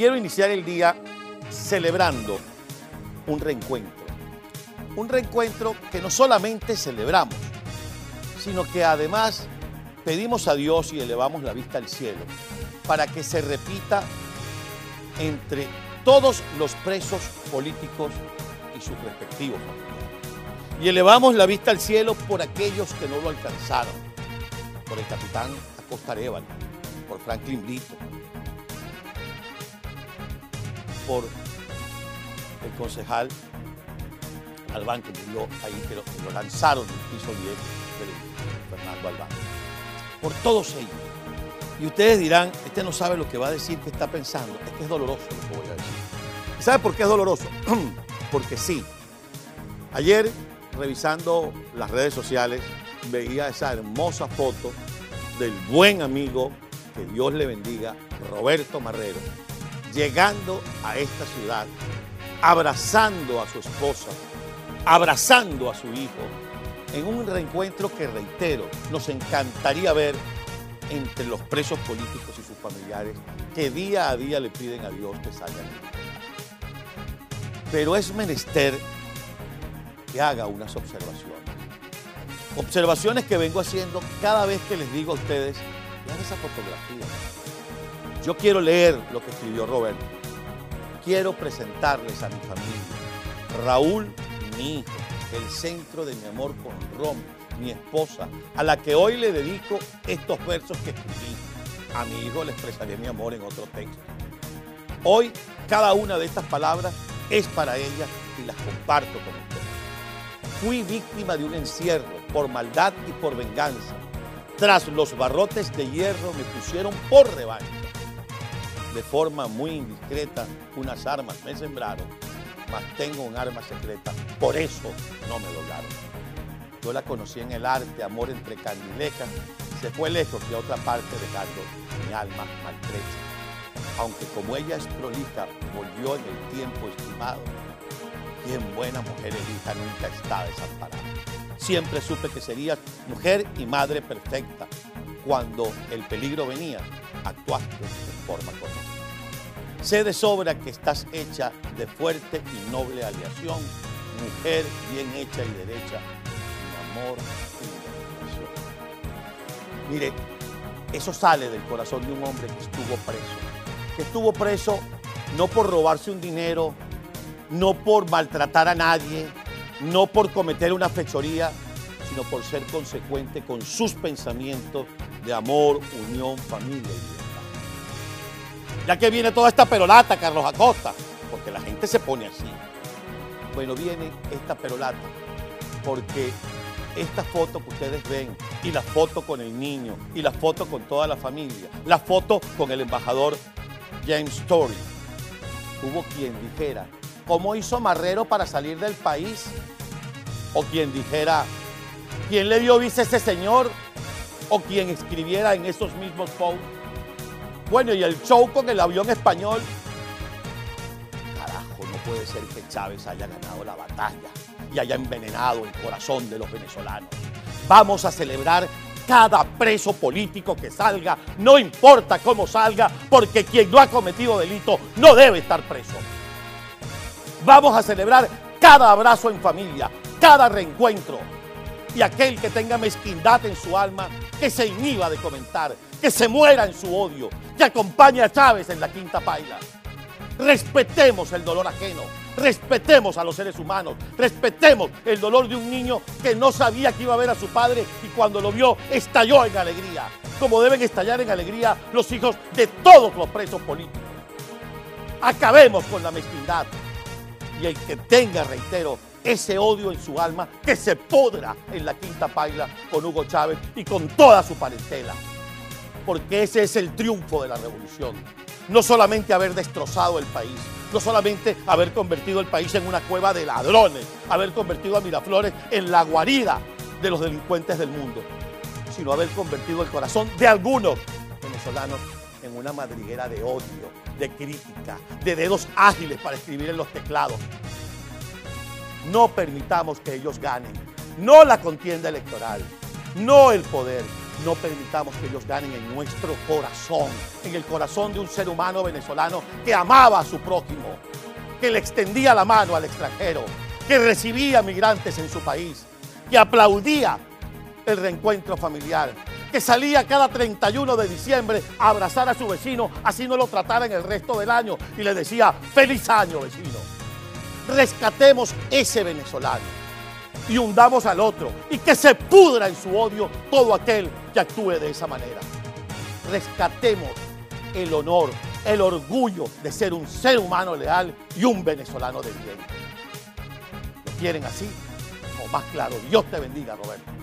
quiero iniciar el día celebrando un reencuentro. Un reencuentro que no solamente celebramos, sino que además pedimos a Dios y elevamos la vista al cielo para que se repita entre todos los presos políticos y sus respectivos. Y elevamos la vista al cielo por aquellos que no lo alcanzaron, por el capitán Acosta Arevalo, por Franklin Brito, por el concejal Albán, que murió ahí, que lo, lanzaron del piso 10 de Fernando Albán. Por todos ellos. Y ustedes dirán, este no sabe lo que va a decir, qué está pensando. Es que es doloroso lo que voy a decir. ¿Y sabe por qué es doloroso? Porque sí. Ayer, revisando las redes sociales, veía esa hermosa foto del buen amigo, que Dios le bendiga, Roberto Marrero, llegando a esta ciudad, abrazando a su esposa, abrazando a su hijo, en un reencuentro que, reitero, nos encantaría ver entre los presos políticos y sus familiares que día a día le piden a Dios que salgan. Pero es menester que haga unas observaciones. Observaciones que vengo haciendo cada vez que les digo a ustedes, vean esa fotografía. Yo quiero leer lo que escribió Roberto. Quiero presentarles a mi familia. Raúl, mi hijo, el centro de mi amor con Rom, mi esposa, a la que hoy le dedico estos versos que escribí. A mi hijo le expresaré mi amor en otro texto. Hoy cada una de estas palabras es para ella y las comparto con ustedes. Fui víctima de un encierro por maldad y por venganza. Tras los barrotes de hierro me pusieron por revancha. De forma muy indiscreta unas armas me sembraron, mas tengo un arma secreta, por eso no me doblaron. Yo la conocí en el arte, amor entre candilecas, se fue lejos de otra parte dejando mi alma maltrecha. Aunque como ella es prolija, volvió en el tiempo estimado, quien buena mujer elija nunca está desamparada. Siempre supe que serías mujer y madre perfecta. Cuando el peligro venía, actuaste de forma correcta. Sé de sobra que estás hecha de fuerte y noble aleación, mujer bien hecha y derecha, amor y. Mire, eso sale del corazón de un hombre que estuvo preso. Que estuvo preso no por robarse un dinero, no por maltratar a nadie, no por cometer una fechoría, sino por ser consecuente con sus pensamientos de amor, unión, familia y libertad. Ya que viene toda esta perolata, Carlos Acosta, porque la gente se pone así. Bueno, viene esta perolata porque esta foto que ustedes ven y la foto con el niño y la foto con toda la familia, la foto con el embajador James Story, hubo quien dijera, ¿cómo hizo Marrero para salir del país? O quien dijera, ¿quién le dio visa a ese señor? O quien escribiera en esos mismos posts. Bueno, y el show con el avión español. Carajo, no puede ser que Chávez haya ganado la batalla y haya envenenado el corazón de los venezolanos. Vamos a celebrar cada preso político que salga, no importa cómo salga, porque quien no ha cometido delito no debe estar preso. Vamos a celebrar cada abrazo en familia, cada reencuentro. Y aquel que tenga mezquindad en su alma, que se inhiba de comentar, que se muera en su odio, que acompañe a Chávez en la quinta paila. Respetemos el dolor ajeno, respetemos a los seres humanos, respetemos el dolor de un niño que no sabía que iba a ver a su padre y cuando lo vio estalló en alegría, como deben estallar en alegría los hijos de todos los presos políticos. Acabemos con la mezquindad y el que tenga, reitero, ese odio en su alma, que se podra en la quinta paila con Hugo Chávez y con toda su parentela. Porque ese es el triunfo de la revolución. No solamente haber destrozado el país, no solamente haber convertido el país en una cueva de ladrones, haber convertido a Miraflores en la guarida de los delincuentes del mundo, sino haber convertido el corazón de algunos venezolanos en una madriguera de odio, de crítica, de dedos ágiles para escribir en los teclados. No permitamos que ellos ganen, no la contienda electoral, no el poder, no permitamos que ellos ganen en nuestro corazón, en el corazón de un ser humano venezolano que amaba a su prójimo, que le extendía la mano al extranjero, que recibía migrantes en su país, que aplaudía el reencuentro familiar, que salía cada 31 de diciembre a abrazar a su vecino, así no lo tratara en el resto del año, y le decía, feliz año vecino. Rescatemos ese venezolano y hundamos al otro, y que se pudra en su odio todo aquel que actúe de esa manera. Rescatemos el honor, el orgullo de ser un ser humano leal y un venezolano de bien. ¿Lo quieren así? O más claro, Dios te bendiga, Roberto.